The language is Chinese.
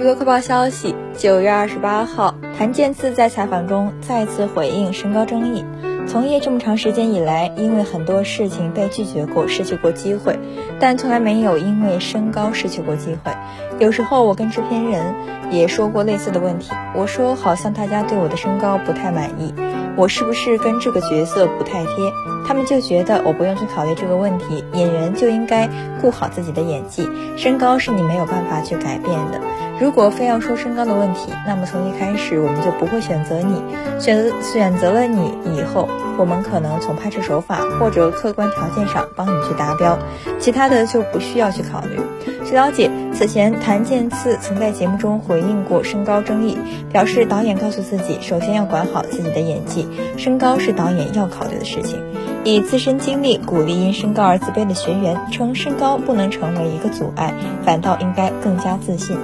娱乐快报消息：九月二十八号，谭健次在采访中再次回应身高争议。从业这么长时间以来，因为很多事情被拒绝过，失去过机会，但从来没有因为身高失去过机会。有时候我跟制片人也说过类似的问题，我说好像大家对我的身高不太满意，我是不是跟这个角色不太贴？他们就觉得我不用去考虑这个问题，演员就应该顾好自己的演技，身高是你没有办法去改变的。如果非要说身高的问题，那么从一开始我们就不会选择你，选择选择了你以后，我们可能从拍摄手法或者客观条件上帮你去达标，其他的就不需要去考虑。据了解，此前谭健次曾在节目中回应过身高争议，表示导演告诉自己，首先要管好自己的演技，身高是导演要考虑的事情。以自身经历鼓励因身高而自卑的学员，称身高不能成为一个阻碍，反倒应该更加自信。